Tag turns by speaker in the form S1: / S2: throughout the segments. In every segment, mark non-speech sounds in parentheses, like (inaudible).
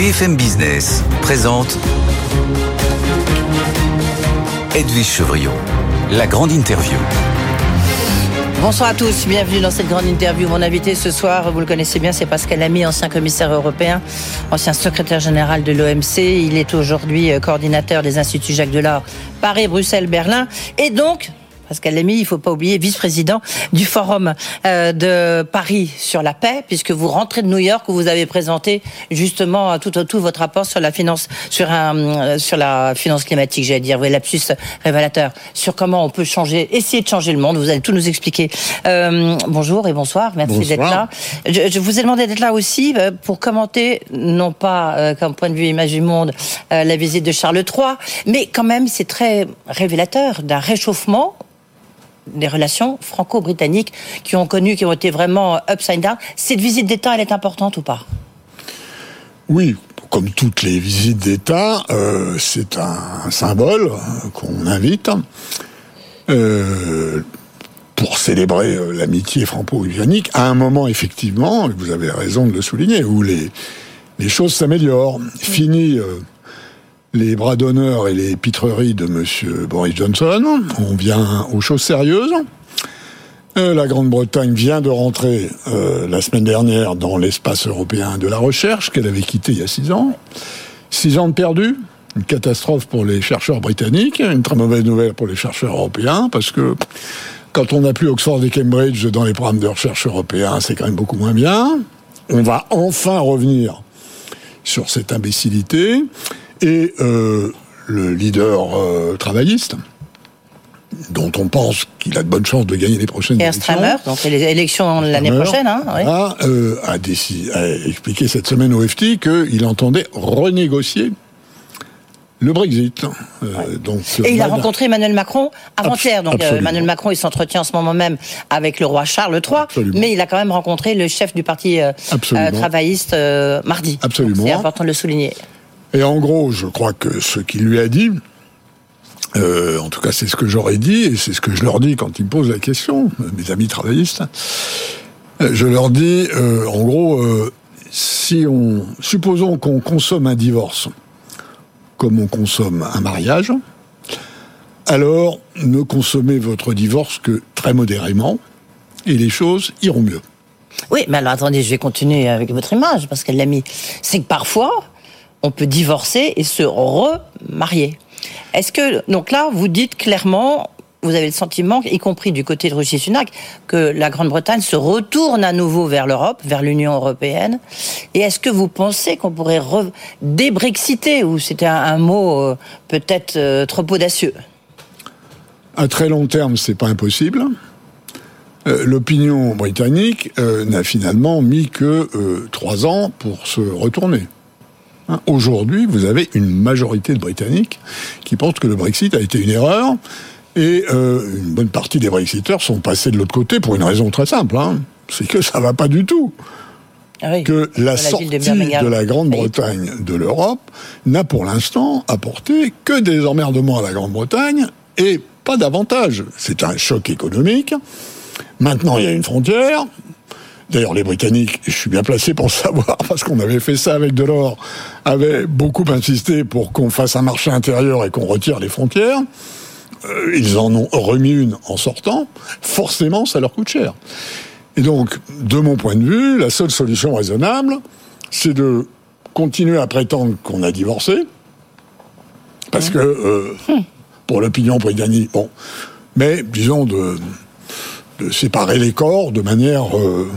S1: BFM Business présente Edwige Chevriot, la grande interview.
S2: Bonsoir à tous, bienvenue dans cette grande interview. Mon invité ce soir, vous le connaissez bien, c'est Pascal Lamy, ancien commissaire européen, ancien secrétaire général de l'OMC. Il est aujourd'hui euh, coordinateur des instituts Jacques Delors, Paris, Bruxelles, Berlin. Et donc, Pascal Lamy, il faut pas oublier, vice-président du Forum euh, de Paris sur la paix, puisque vous rentrez de New York où vous avez présenté justement tout au tout votre rapport sur la finance, sur un, euh, sur la finance climatique, j'allais dire, oui, lapsus révélateur, sur comment on peut changer, essayer de changer le monde. Vous allez tout nous expliquer. Euh, bonjour et bonsoir, merci d'être là. Je, je, vous ai demandé d'être là aussi euh, pour commenter, non pas euh, comme point de vue image du monde, euh, la visite de Charles III, mais quand même c'est très révélateur d'un réchauffement des relations franco-britanniques qui ont connu, qui ont été vraiment upside down. Cette visite d'État, elle est importante ou pas?
S3: Oui, comme toutes les visites d'État, euh, c'est un symbole euh, qu'on invite euh, pour célébrer euh, l'amitié franco-britannique à un moment, effectivement, vous avez raison de le souligner, où les, les choses s'améliorent. Fini euh, les bras d'honneur et les pitreries de Monsieur Boris Johnson. On vient aux choses sérieuses. Euh, la Grande-Bretagne vient de rentrer euh, la semaine dernière dans l'espace européen de la recherche qu'elle avait quitté il y a six ans. Six ans de perdu, une catastrophe pour les chercheurs britanniques, une très mauvaise nouvelle pour les chercheurs européens, parce que quand on n'a plus Oxford et Cambridge dans les programmes de recherche européens, c'est quand même beaucoup moins bien. On va enfin revenir sur cette imbécilité et euh, le leader euh, travailliste, dont on pense qu'il a de bonnes chances de gagner les prochaines élections.
S2: Stramer, donc les élections l'année prochaine. Hein, oui.
S3: a, euh, a, décidé, a expliqué cette semaine au FT qu'il entendait renégocier le Brexit. Euh, donc,
S2: Et il a rencontré Emmanuel Macron avant-hier. Donc euh. Emmanuel Macron, il s'entretient en ce moment même avec le roi Charles III.
S3: Absolument.
S2: Mais il a quand même rencontré le chef du parti travailliste mardi.
S3: Absolument.
S2: C'est important de le souligner.
S3: Et en gros, je crois que ce qu'il lui a dit, euh, en tout cas c'est ce que j'aurais dit, et c'est ce que je leur dis quand ils me posent la question, mes amis travaillistes, euh, je leur dis, euh, en gros, si on, supposons qu'on consomme un divorce comme on consomme un mariage, alors ne consommez votre divorce que très modérément, et les choses iront mieux.
S2: Oui, mais alors attendez, je vais continuer avec votre image parce qu'elle l'a mis. C'est que parfois, on peut divorcer et se remarier. Est-ce que donc là, vous dites clairement, vous avez le sentiment, y compris du côté de Rishi Sunak, que la Grande-Bretagne se retourne à nouveau vers l'Europe, vers l'Union européenne? Et est-ce que vous pensez qu'on pourrait re- débrexiter ou c'était un, mot euh, peut-être euh, trop audacieux?
S3: À très long terme, c'est pas impossible. Euh, L'opinion britannique n'a finalement mis que trois ans pour se retourner. Hein, Aujourd'hui, vous avez une majorité de Britanniques qui pensent que le Brexit a été une erreur et euh, une bonne partie des Brexiteurs sont passés de l'autre côté pour une raison très simple. hein. C'est que ça va pas du tout
S2: Ah oui,
S3: que la sortie de,
S2: Birmingham.
S3: la Grande-Bretagne de l'Europe n'a pour l'instant apporté que des emmerdements à la Grande-Bretagne et pas davantage. C'est un choc économique. Maintenant, il y a une frontière. D'ailleurs, les Britanniques, je suis bien placé pour le savoir, (laughs) parce qu'on avait fait ça avec Delors, avaient beaucoup insisté pour qu'on fasse un marché intérieur et qu'on retire les frontières. Euh, ils en ont remis une en sortant. Forcément, ça leur coûte cher. Et donc, de mon point de vue, la seule solution raisonnable, c'est de continuer à prétendre qu'on a divorcé, parce que euh, pour l'opinion britannique, bon, mais disons de, de séparer les corps de manière, euh,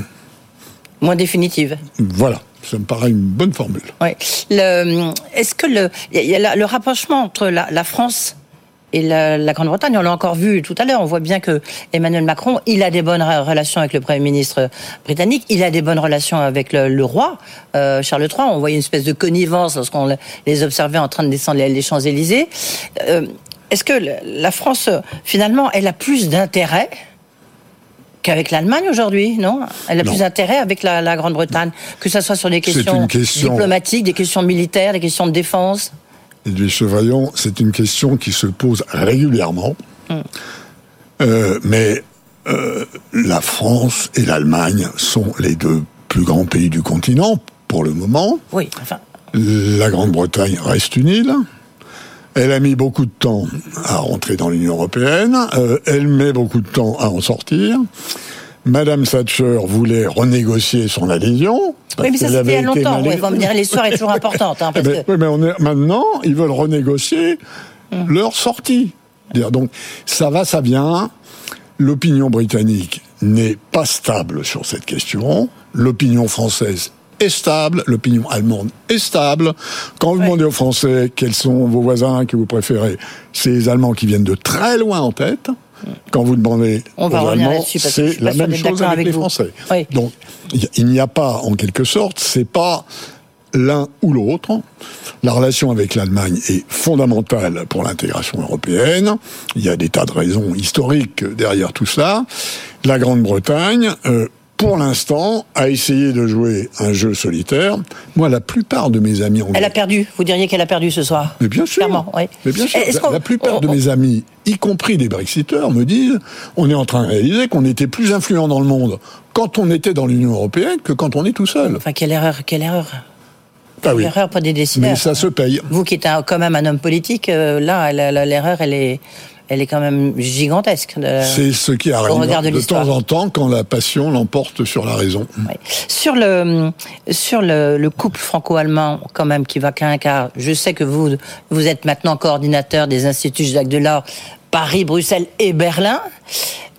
S2: Moins définitive.
S3: voilà, ça me paraît une bonne formule.
S2: Oui. Le- Est-ce que le, il y a le rapprochement entre la, la France et la, la Grande-Bretagne, on l'a encore vu tout à l'heure, on voit bien que Emmanuel Macron, il a des bonnes re- relations avec le Premier ministre britannique, il a des bonnes relations avec le, le roi euh, Charles III. On voyait une espèce de connivence lorsqu'on le- les observait en train de descendre les, les Champs-Élysées. Euh, Est-ce que la France, finalement, elle a plus d'intérêt qu'avec l'Allemagne aujourd'hui, non? Elle a
S3: Non.
S2: plus d'intérêt avec la, la Grande-Bretagne, que ce soit sur des questions,
S3: question-
S2: diplomatiques, des questions militaires, des questions de défense?
S3: Edwige Chevaillon, c'est une question qui se pose régulièrement. Euh, mais euh, la France et l'Allemagne sont les deux plus grands pays du continent pour le moment.
S2: Oui, enfin,
S3: La Grande-Bretagne reste une île. Elle a mis beaucoup de temps à rentrer dans l'Union européenne. Euh, elle met beaucoup de temps à en sortir. Madame Thatcher voulait renégocier son adhésion.
S2: Oui, mais ça c'était il y a longtemps. Oui, me dire l'histoire est toujours importante. Hein,
S3: parce mais,
S2: que...
S3: oui, mais on est, maintenant, ils veulent renégocier hum. leur sortie. Donc, ça va, ça vient. L'opinion britannique n'est pas stable sur cette question. L'opinion française est stable, l'opinion allemande est stable. Quand vous demandez aux Français quels sont vos voisins que vous préférez, c'est les Allemands qui viennent de très loin en tête. Quand vous demandez
S2: On
S3: aux Allemands, c'est la même chose avec, les Français. Donc, il n'y a pas, en quelque sorte, c'est pas l'un ou l'autre. La relation avec l'Allemagne est fondamentale pour l'intégration européenne. Il y a des tas de raisons historiques derrière tout cela. La Grande-Bretagne, euh, pour l'instant, a essayé de jouer un jeu solitaire. Moi, la plupart de mes amis
S2: anglais... Elle a perdu. Vous diriez qu'elle a perdu ce soir
S3: Mais bien sûr. oui. Mais bien sûr. La, plupart de mes amis, y compris des Brexiteurs, me disent on est en train de réaliser qu'on était plus influent dans le monde quand on était dans l'Union européenne que quand on est tout seul.
S2: Enfin, quelle erreur, quelle erreur
S3: ah oui.
S2: L'erreur, pas des décideurs.
S3: Mais ça se paye.
S2: Vous qui êtes quand même un homme politique, euh, là, l'erreur, elle est, elle est quand même gigantesque.
S3: C'est ce qui arrive de, de temps en temps quand la passion l'emporte sur la raison.
S2: Sur le sur le, le couple franco-allemand quand même qui va qu'un quart. Je sais que vous vous êtes maintenant coordinateur des instituts Jacques Delors, Paris, Bruxelles et Berlin.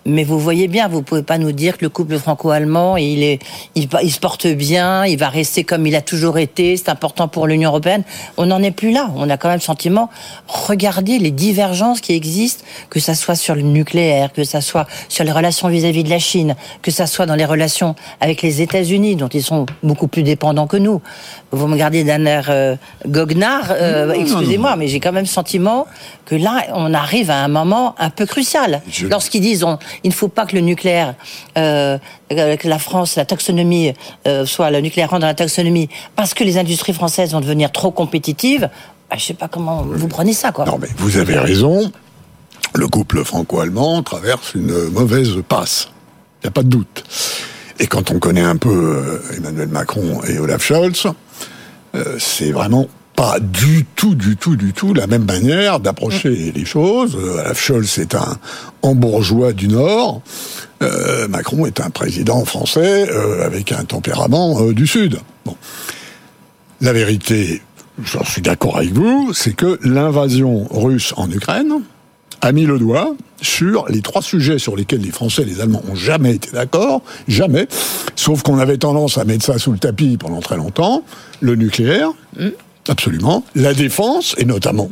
S2: Mais vous voyez bien, vous pouvez pas nous dire que le couple franco-allemand, il est, il, se porte bien, il va rester comme il a toujours été, c'est important pour l'Union européenne. On n'en est plus là. On a quand même le sentiment, regardez les divergences qui existent, que ça soit sur le nucléaire, que ça soit sur les relations vis-à-vis de la Chine, que ça soit dans les relations avec les États-Unis, dont ils sont beaucoup plus dépendants que nous. Vous me regardez d'un air euh, goguenard, euh, excusez-moi, mais j'ai quand même le sentiment que là, on arrive à un moment un peu crucial. Lorsqu'ils disent, on, il ne faut pas que le nucléaire, euh, que la France, la taxonomie, euh, soit le nucléaire rentre dans la taxonomie, parce que les industries françaises vont devenir trop compétitives. Bah, je ne sais pas comment vous prenez ça, quoi.
S3: Non, mais vous avez raison. Le couple franco-allemand traverse une mauvaise passe. Il n'y a pas de doute. Et quand on connaît un peu euh, Emmanuel Macron et Olaf Scholz, c'est vraiment pas du tout, du tout, du tout la même manière d'approcher les choses. Euh, Scholz est un bourgeois du Nord. Euh, Macron est un président français euh, avec un tempérament euh, du Sud. Bon. La vérité, j'en suis d'accord avec vous, c'est que l'invasion russe en Ukraine a mis le doigt sur les trois sujets sur lesquels les Français et les Allemands ont jamais été d'accord, jamais, sauf qu'on avait tendance à mettre ça sous le tapis pendant très longtemps, le nucléaire, mm. Absolument. La défense, et notamment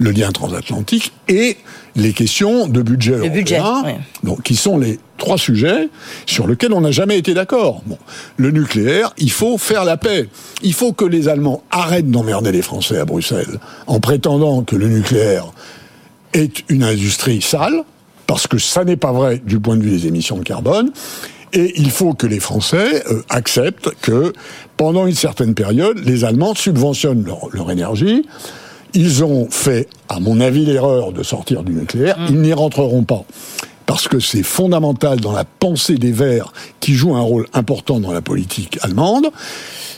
S3: le lien transatlantique, et les questions de budget
S2: le budget,
S3: donc, qui sont les trois sujets sur lesquels on n'a jamais été d'accord. Bon, le nucléaire, il faut faire la paix. Il faut que les Allemands arrêtent d'emmerder les Français à Bruxelles en prétendant que le nucléaire est une industrie sale, parce que ça n'est pas vrai du point de vue des émissions de carbone. Et il faut que les Français euh, acceptent que pendant une certaine période, les Allemands subventionnent leur, énergie. Ils ont fait, à mon avis, l'erreur de sortir du nucléaire. Mm. Ils n'y rentreront pas parce que c'est fondamental dans la pensée des Verts qui jouent un rôle important dans la politique allemande.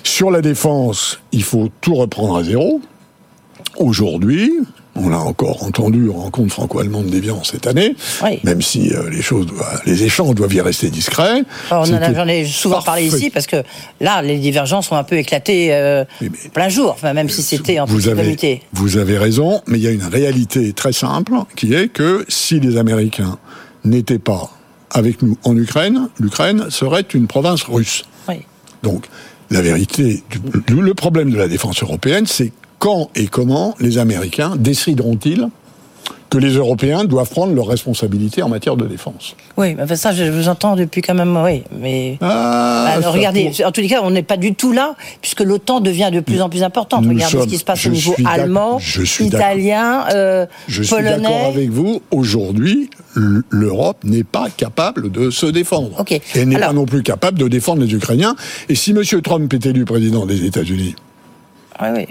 S3: Sur la défense, il faut tout reprendre à zéro. Aujourd'hui, on l'a encore entendu en rencontre franco-allemande d'Evian cette année, même si euh, les choses, les échanges doivent y rester discrets.
S2: on en a, j'en ai souvent parlé ici parce que là, les divergences sont un peu éclatées euh, plein jour, enfin, même si c'était en
S3: vous avez, vous avez raison, mais il y a une réalité très simple qui est que si les Américains n'étaient pas avec nous en Ukraine, l'Ukraine serait une province russe. Donc, la vérité, le problème de la défense européenne, c'est quand et comment les Américains décideront-ils que les Européens doivent prendre leurs responsabilités en matière de défense.
S2: Oui, ça, je vous entends depuis quand même, oui, mais ah, bah, regardez, en tous les cas, on n'est pas du tout là, puisque l'OTAN devient de plus en plus importante. regardez ce qui se passe au niveau allemand, italien, euh,
S3: je
S2: polonais.
S3: Je suis d'accord avec vous. Aujourd'hui, l'Europe n'est pas capable de se défendre.
S2: Okay.
S3: Et n'est pas non plus capable de défendre les Ukrainiens. Et si M. Trump est élu président des États-Unis,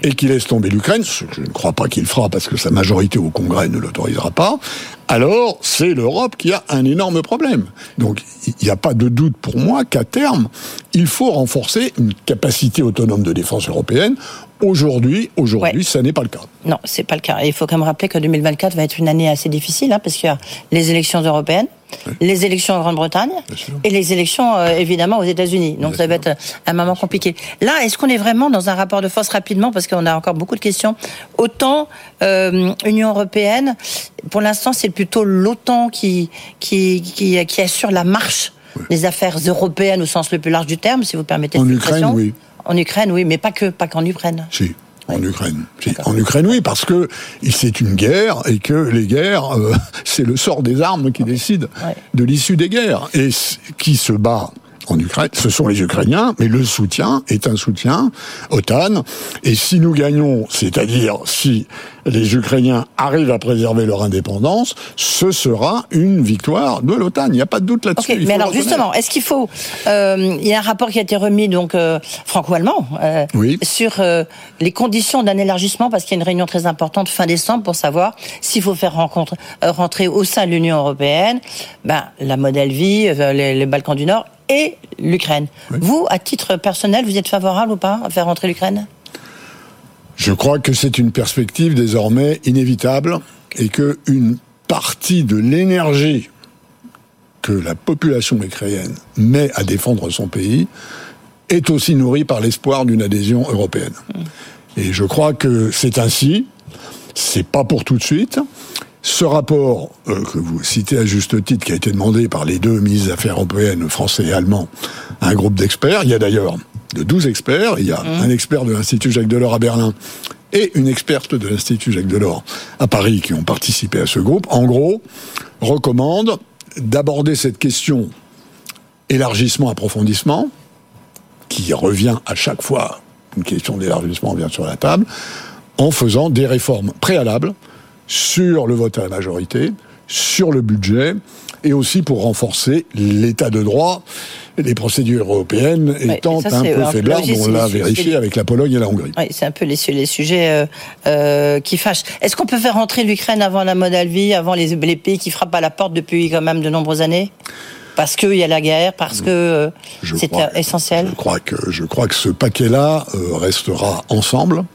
S3: et qu'il laisse tomber l'Ukraine, ce que je ne crois pas qu'il fera parce que sa majorité au Congrès ne l'autorisera pas, alors c'est l'Europe qui a un énorme problème. Donc il n'y a pas de doute pour moi qu'à terme, il faut renforcer une capacité autonome de défense européenne Aujourd'hui, aujourd'hui, ça n'est pas le cas.
S2: Non, c'est pas le cas. Et il faut quand même rappeler que 2024 va être une année assez difficile, hein, parce qu'il y a les élections européennes, les élections en Grande-Bretagne et les élections euh, évidemment aux États-Unis. Donc ça va être un moment compliqué. Là, est-ce qu'on est vraiment dans un rapport de force rapidement, parce qu'on a encore beaucoup de questions. Autant euh, Union européenne, pour l'instant, c'est plutôt l'OTAN qui, qui, qui, qui assure la marche des affaires européennes au sens le plus large du terme, si vous permettez.
S3: En Ukraine, oui.
S2: En Ukraine, oui, mais pas que, pas qu'en Ukraine.
S3: Si. En Ukraine. En Ukraine, oui, parce que c'est une guerre et que les guerres, euh, (laughs) c'est le sort des armes qui décide de l'issue des guerres. Et qui se bat en Ukraine, ce sont les Ukrainiens, mais le soutien est un soutien OTAN. Et si nous gagnons, c'est-à-dire si les Ukrainiens arrivent à préserver leur indépendance, ce sera une victoire de l'OTAN. Il n'y a pas de doute là-dessus.
S2: mais alors justement, est-ce qu'il faut euh, Il y a un rapport qui a été remis donc euh, franco-allemand euh, sur les conditions d'un élargissement parce qu'il y a une réunion très importante fin décembre pour savoir s'il faut faire rencontre, rentrer au sein de l'Union européenne, ben la modèle vie, les, les Balkans du Nord et l'Ukraine. Vous, à titre personnel, vous êtes favorable ou pas à faire rentrer l'Ukraine?
S3: Je crois que c'est une perspective désormais inévitable et que une partie de l'énergie que la population ukrainienne met à défendre son pays est aussi nourrie par l'espoir d'une adhésion européenne. Hmm. Et je crois que c'est ainsi. C'est pas pour tout de suite. Ce rapport euh, que vous citez à juste titre, qui a été demandé par les deux ministres des Affaires européennes, français et allemand, à un groupe d'experts, il y a d'ailleurs de 12 experts, il y a mmh. un expert de l'Institut Jacques Delors à Berlin et une experte de l'Institut Jacques Delors à Paris qui ont participé à ce groupe, en gros, recommande d'aborder cette question élargissement-approfondissement, qui revient à chaque fois, une question d'élargissement vient sur la table, en faisant des réformes préalables sur le vote à la majorité, sur le budget, et aussi pour renforcer l'état de droit, les procédures européennes étant un peu faiblardes, on l'a vérifié avec la Pologne et la Hongrie.
S2: Oui, c'est un peu les, les sujets euh, euh, qui fâchent. Est-ce qu'on peut faire rentrer l'Ukraine avant la Moldavie, avant les, les, pays qui frappent à la porte depuis quand même de nombreuses années? Parce qu'il y a la guerre, parce que euh, c'est essentiel.
S3: Je crois que je crois que ce paquet-là restera ensemble.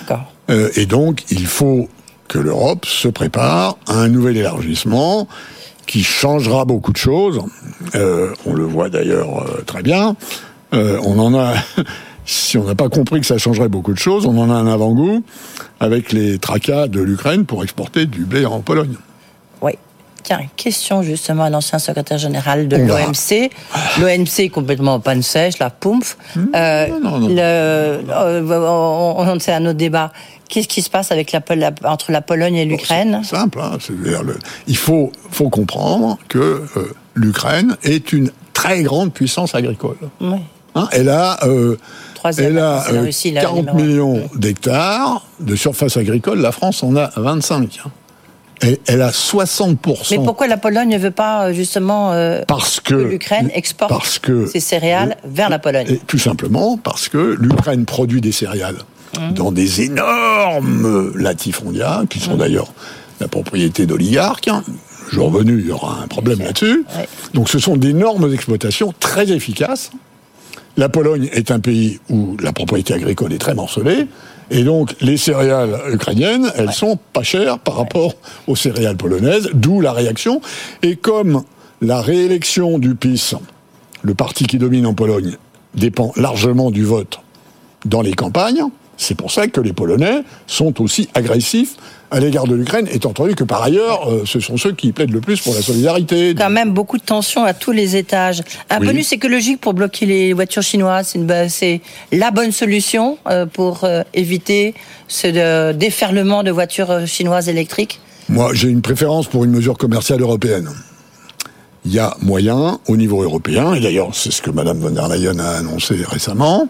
S2: D'accord.
S3: et donc il faut que l'Europe se prépare à un nouvel élargissement qui changera beaucoup de choses. Euh, on le voit d'ailleurs euh, très bien. Euh, on en a, (laughs) si on n'a pas compris que ça changerait beaucoup de choses, on en a un avant-goût avec les tracas de l'Ukraine pour exporter du blé en Pologne.
S2: Oui. Tiens, question justement à l'ancien secrétaire général de l'OMC. L'OMC est complètement en panne sèche, la poumf. Hmm. non, non, non. on, c'est un autre débat. Qu'est-ce qui se passe avec la, entre la Pologne et l'Ukraine
S3: C'est simple. Hein, il faut, faut comprendre que euh, l'Ukraine est une très grande puissance agricole.
S2: Oui.
S3: Hein, elle a, euh, elle a 40 euh, millions d'hectares de surface agricole. La France en a 25. Elle, elle, a 60%.
S2: Mais pourquoi la Pologne ne veut pas justement
S3: parce que,
S2: l'Ukraine exporte ses céréales vers la Pologne
S3: Tout simplement parce que l'Ukraine produit des céréales Mmh. dans des énormes latifondia, qui sont mmh. d'ailleurs la propriété d'oligarques. Jour venu, il y aura un problème là-dessus. Donc ce sont d'énormes exploitations très efficaces. La Pologne est un pays où la propriété agricole est très morcelée. Et donc, les céréales ukrainiennes, elles sont pas chères par rapport aux céréales polonaises, d'où la réaction. Et comme la réélection du PIS, le parti qui domine en Pologne, dépend largement du vote dans les campagnes, c'est pour ça que les Polonais sont aussi agressifs à l'égard de l'Ukraine, étant entendu que par ailleurs, euh, ce sont ceux qui plaident le plus pour la solidarité.
S2: Quand même beaucoup de tensions à tous les étages. Un bonus écologique pour bloquer les voitures chinoises, c'est la bonne solution euh, pour euh, éviter ce déferlement de voitures chinoises électriques
S3: Moi, j'ai une préférence pour une mesure commerciale européenne. Il y a moyen au niveau européen, et d'ailleurs c'est ce que Mme von der Leyen a annoncé récemment,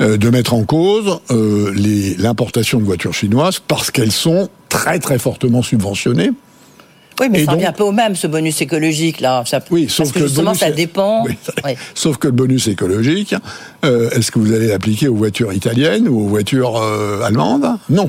S3: de mettre en cause euh, l'importation de voitures chinoises parce qu'elles sont très très fortement subventionnées.
S2: Oui, mais ça revient un peu au même, ce bonus écologique, là.
S3: oui, sauf
S2: que, justement, ça dépend.
S3: Sauf que le bonus écologique, euh, est-ce que vous allez l'appliquer aux voitures italiennes ou aux voitures allemandes? Non.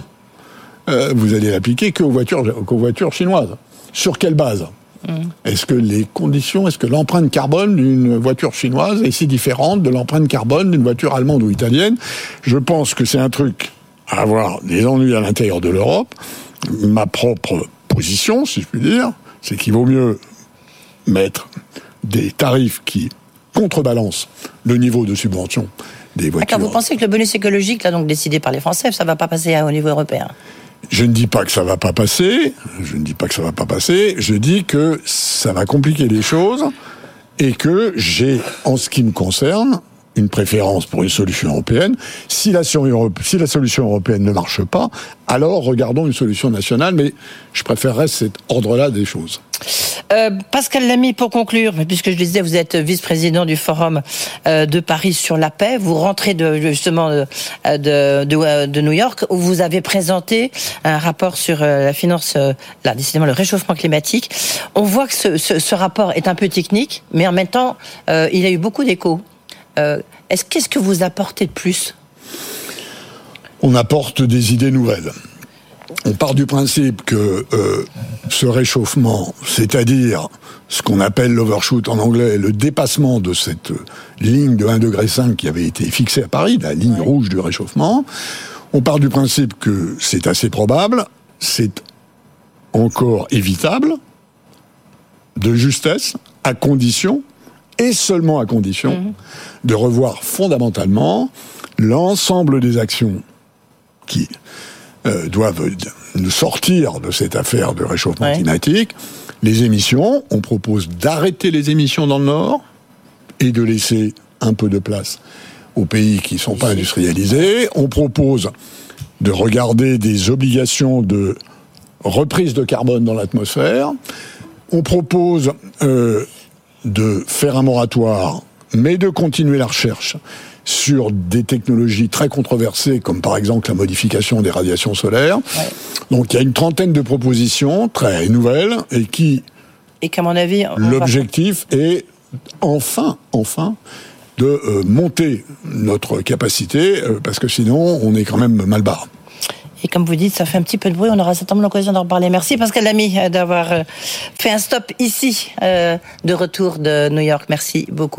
S3: vous allez l'appliquer qu'aux voitures, qu'aux voitures chinoises. Sur quelle base? Mm. Est-ce que les conditions, est-ce que l'empreinte carbone d'une voiture chinoise est si différente de l'empreinte carbone d'une voiture allemande ou italienne? Je pense que c'est un truc à avoir des ennuis à l'intérieur de l'Europe, ma propre position, si je puis dire, c'est qu'il vaut mieux mettre des tarifs qui contrebalancent le niveau de subvention des voitures.
S2: D'accord, vous pensez que le bonus écologique, là, donc décidé par les Français, ça va pas passer au niveau européen?
S3: Je ne dis pas que ça va pas passer, je ne dis pas que ça va pas passer, je dis que ça va compliquer les choses et que j'ai, en ce qui me concerne, une préférence pour une solution européenne. Si la, solution européenne ne marche pas, alors regardons une solution nationale, mais je préférerais cet ordre-là des choses.
S2: Euh, Pascal Lamy, pour conclure, puisque je disais, vous êtes vice-président du Forum euh, de Paris sur la paix. Vous rentrez de, justement de, de, de, New York, où vous avez présenté un rapport sur euh, la finance, là, décidément, le réchauffement climatique. On voit que ce, ce, ce rapport est un peu technique, mais en même temps, il a eu beaucoup Est-ce qu'est-ce que vous apportez de plus?
S3: On apporte des idées nouvelles. On part du principe que euh, ce réchauffement, c'est-à-dire ce qu'on appelle l'overshoot en anglais, le dépassement de cette ligne de 1,5 degré qui avait été fixée à Paris, la ligne rouge du réchauffement, on part du principe que c'est assez probable, c'est encore évitable, de justesse, à condition, et seulement à condition, mhm. de revoir fondamentalement l'ensemble des actions qui euh, doivent nous sortir de cette affaire de réchauffement climatique. Les émissions, on propose d'arrêter les émissions dans le Nord et de laisser un peu de place aux pays qui ne sont pas industrialisés. On propose de regarder des obligations de reprise de carbone dans l'atmosphère. On propose euh, de faire un moratoire, mais de continuer la recherche sur des technologies très controversées, comme par exemple la modification des radiations solaires. Donc il y a une trentaine de propositions très nouvelles et qui...
S2: Et qu'à mon avis...
S3: L'objectif est enfin, enfin, de euh, monter notre capacité, euh, parce que sinon on est quand même mal barre.
S2: Et comme vous dites, ça fait un petit peu de bruit. On aura certainement l'occasion d'en reparler. Merci Pascal Lamy d'avoir euh, fait un stop ici, de retour de New York. Merci beaucoup.